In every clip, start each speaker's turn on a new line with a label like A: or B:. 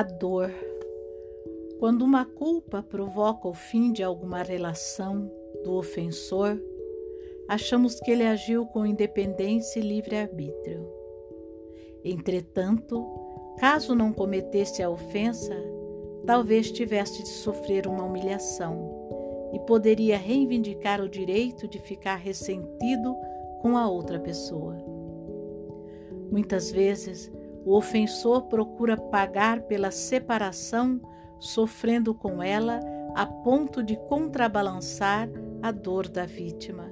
A: A dor. Quando uma culpa provoca o fim de alguma relação do ofensor, achamos que ele agiu com independência e livre-arbítrio. Entretanto, caso não cometesse a ofensa, talvez tivesse de sofrer uma humilhação e poderia reivindicar o direito de ficar ressentido com a outra pessoa. Muitas vezes, o ofensor procura pagar pela separação, sofrendo com ela a ponto de contrabalançar a dor da vítima.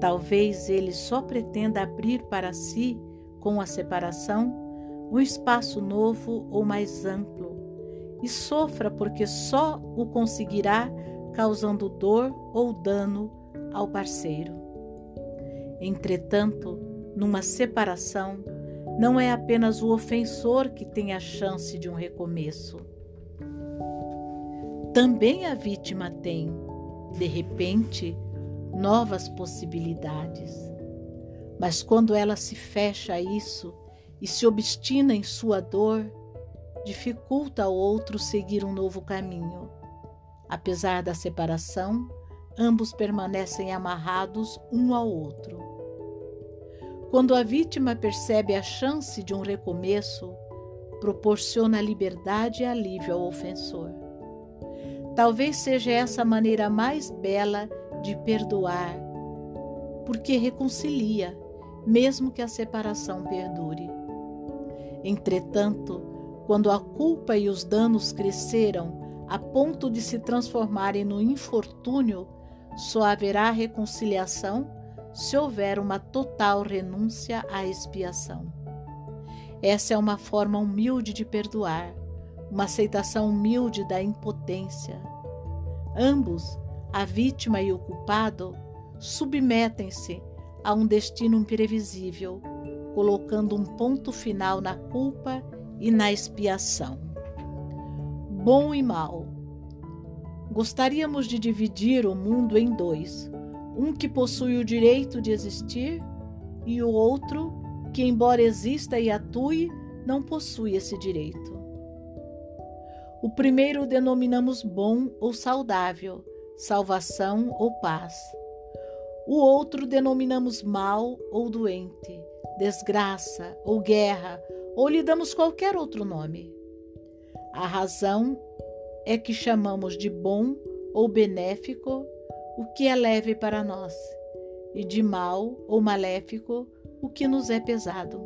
A: Talvez ele só pretenda abrir para si, com a separação, um espaço novo ou mais amplo, e sofra porque só o conseguirá causando dor ou dano ao parceiro. Entretanto, numa separação, não é apenas o ofensor que tem a chance de um recomeço. Também a vítima tem, de repente, novas possibilidades. Mas quando ela se fecha a isso e se obstina em sua dor, dificulta ao outro seguir um novo caminho. Apesar da separação, ambos permanecem amarrados um ao outro. Quando a vítima percebe a chance de um recomeço, proporciona liberdade e alívio ao ofensor. Talvez seja essa a maneira mais bela de perdoar, porque reconcilia, mesmo que a separação perdure. Entretanto, quando a culpa e os danos cresceram a ponto de se transformarem no infortúnio, só haverá reconciliação se houver uma total renúncia à expiação. Essa é uma forma humilde de perdoar, uma aceitação humilde da impotência. Ambos a vítima e o culpado submetem-se a um destino imprevisível, colocando um ponto final na culpa e na expiação. Bom e mal. Gostaríamos de dividir o mundo em dois: um que possui o direito de existir e o outro que, embora exista e atue, não possui esse direito. O primeiro denominamos bom ou saudável salvação ou paz. O outro denominamos mal ou doente, desgraça ou guerra, ou lhe damos qualquer outro nome. A razão é que chamamos de bom ou benéfico o que é leve para nós, e de mal ou maléfico o que nos é pesado.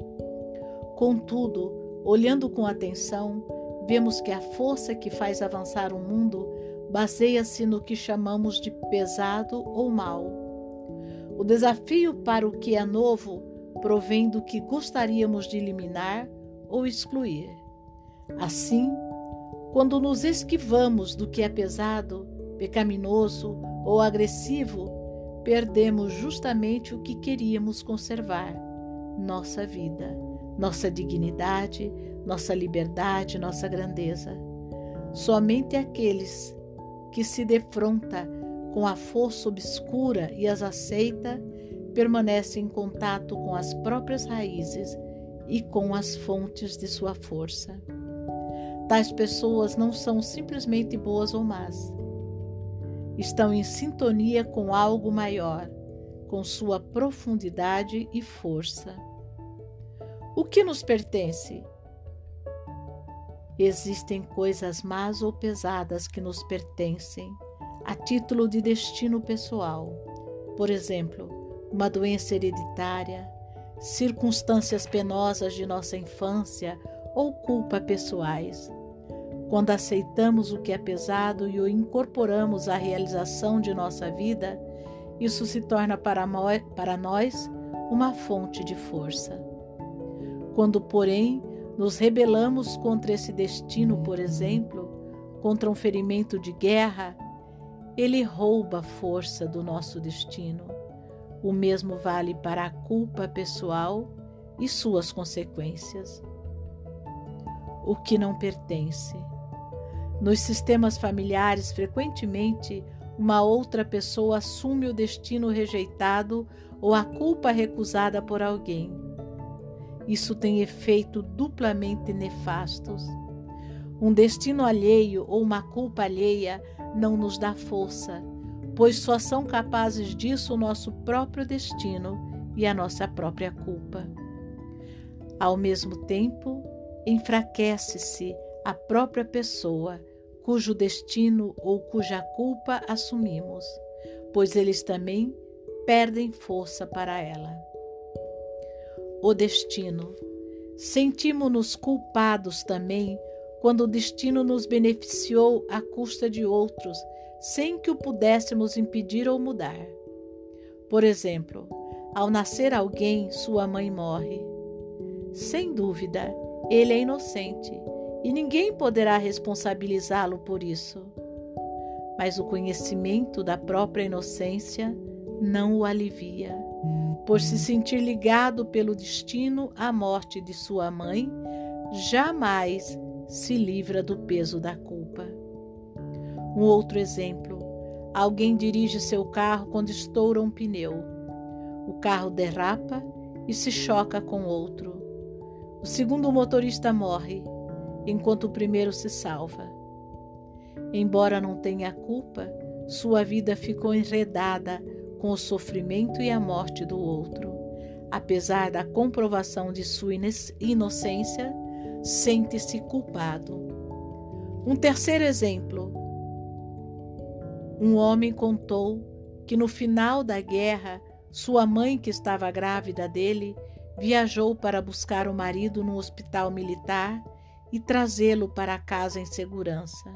A: Contudo, olhando com atenção, vemos que a força que faz avançar o mundo baseia-se no que chamamos de pesado ou mal. O desafio para o que é novo provém do que gostaríamos de eliminar ou excluir. Assim, quando nos esquivamos do que é pesado, pecaminoso ou agressivo, perdemos justamente o que queríamos conservar: nossa vida, nossa dignidade, nossa liberdade, nossa grandeza. Somente aqueles que se defronta com a força obscura e as aceita, permanece em contato com as próprias raízes e com as fontes de sua força. Tais pessoas não são simplesmente boas ou más. Estão em sintonia com algo maior, com sua profundidade e força. O que nos pertence? Existem coisas más ou pesadas que nos pertencem a título de destino pessoal. Por exemplo, uma doença hereditária, circunstâncias penosas de nossa infância ou culpa pessoais. Quando aceitamos o que é pesado e o incorporamos à realização de nossa vida, isso se torna para nós uma fonte de força. Quando, porém, nos rebelamos contra esse destino, por exemplo, contra um ferimento de guerra, ele rouba a força do nosso destino. O mesmo vale para a culpa pessoal e suas consequências. O que não pertence. Nos sistemas familiares, frequentemente, uma outra pessoa assume o destino rejeitado ou a culpa recusada por alguém isso tem efeito duplamente nefastos. Um destino alheio ou uma culpa alheia não nos dá força, pois só são capazes disso o nosso próprio destino e a nossa própria culpa. Ao mesmo tempo, enfraquece-se a própria pessoa cujo destino ou cuja culpa assumimos, pois eles também perdem força para ela. O destino. Sentimos-nos culpados também quando o destino nos beneficiou à custa de outros, sem que o pudéssemos impedir ou mudar. Por exemplo, ao nascer alguém, sua mãe morre. Sem dúvida, ele é inocente e ninguém poderá responsabilizá-lo por isso. Mas o conhecimento da própria inocência não o alivia. Por se sentir ligado pelo destino à morte de sua mãe, jamais se livra do peso da culpa. Um outro exemplo: alguém dirige seu carro quando estoura um pneu. O carro derrapa e se choca com outro. O segundo motorista morre, enquanto o primeiro se salva. Embora não tenha culpa, sua vida ficou enredada com o sofrimento e a morte do outro. Apesar da comprovação de sua inocência, sente-se culpado. Um terceiro exemplo. Um homem contou que no final da guerra, sua mãe, que estava grávida dele, viajou para buscar o marido no hospital militar e trazê-lo para casa em segurança.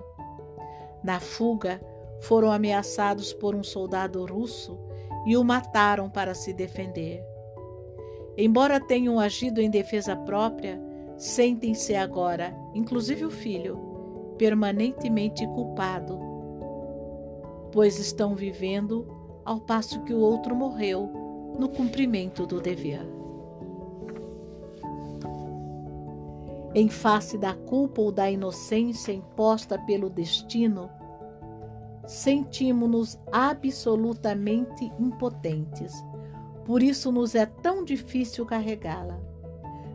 A: Na fuga, foram ameaçados por um soldado russo e o mataram para se defender. Embora tenham agido em defesa própria, sentem-se agora, inclusive o filho, permanentemente culpado, pois estão vivendo ao passo que o outro morreu no cumprimento do dever. Em face da culpa ou da inocência imposta pelo destino, sentimos-nos absolutamente impotentes. Por isso nos é tão difícil carregá-la.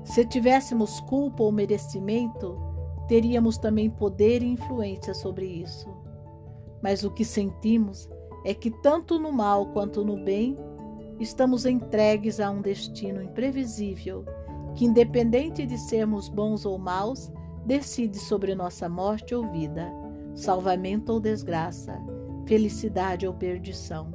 A: Se tivéssemos culpa ou merecimento, teríamos também poder e influência sobre isso. Mas o que sentimos é que, tanto no mal quanto no bem, estamos entregues a um destino imprevisível que, independente de sermos bons ou maus, decide sobre nossa morte ou vida, salvamento ou desgraça, felicidade ou perdição.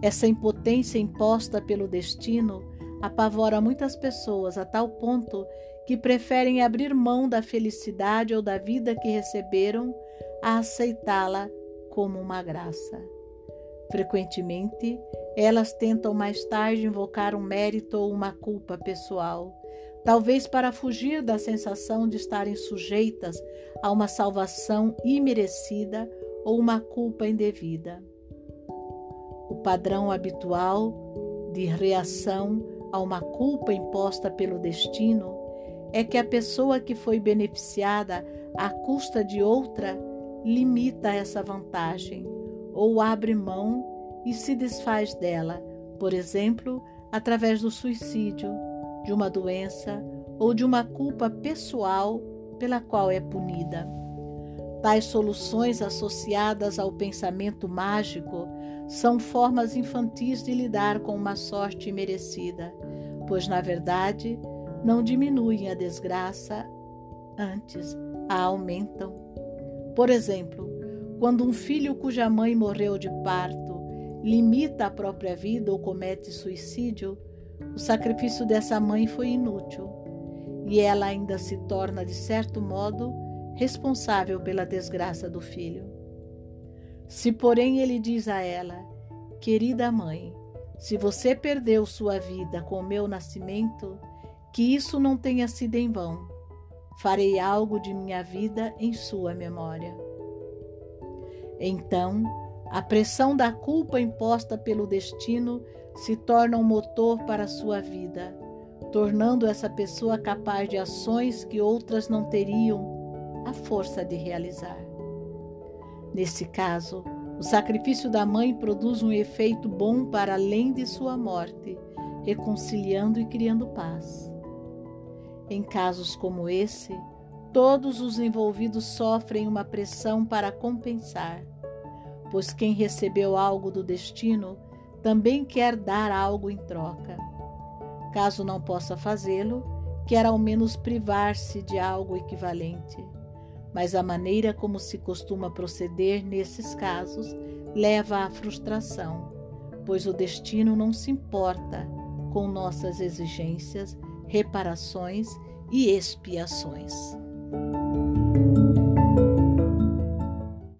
A: Essa impotência imposta pelo destino apavora muitas pessoas a tal ponto que preferem abrir mão da felicidade ou da vida que receberam a aceitá-la como uma graça. Frequentemente, elas tentam mais tarde invocar um mérito ou uma culpa pessoal, talvez para fugir da sensação de estarem sujeitas a uma salvação imerecida ou uma culpa indevida. O padrão habitual de reação a uma culpa imposta pelo destino é que a pessoa que foi beneficiada à custa de outra limita essa vantagem ou abre mão e se desfaz dela, por exemplo, através do suicídio, de uma doença ou de uma culpa pessoal pela qual é punida. Tais soluções associadas ao pensamento mágico são formas infantis de lidar com uma sorte merecida, pois, na verdade, não diminuem a desgraça, antes a aumentam. Por exemplo, quando um filho cuja mãe morreu de parto limita a própria vida ou comete suicídio, o sacrifício dessa mãe foi inútil e ela ainda se torna, de certo modo, responsável pela desgraça do filho. Se, porém, ele diz a ela: Querida mãe, se você perdeu sua vida com o meu nascimento, que isso não tenha sido em vão. Farei algo de minha vida em sua memória. Então, a pressão da culpa imposta pelo destino se torna um motor para a sua vida, tornando essa pessoa capaz de ações que outras não teriam a força de realizar. Nesse caso, o sacrifício da mãe produz um efeito bom para além de sua morte, reconciliando e criando paz. Em casos como esse, todos os envolvidos sofrem uma pressão para compensar, pois quem recebeu algo do destino também quer dar algo em troca. Caso não possa fazê-lo, quer ao menos privar-se de algo equivalente. Mas a maneira como se costuma proceder nesses casos leva à frustração, pois o destino não se importa com nossas exigências reparações e expiações.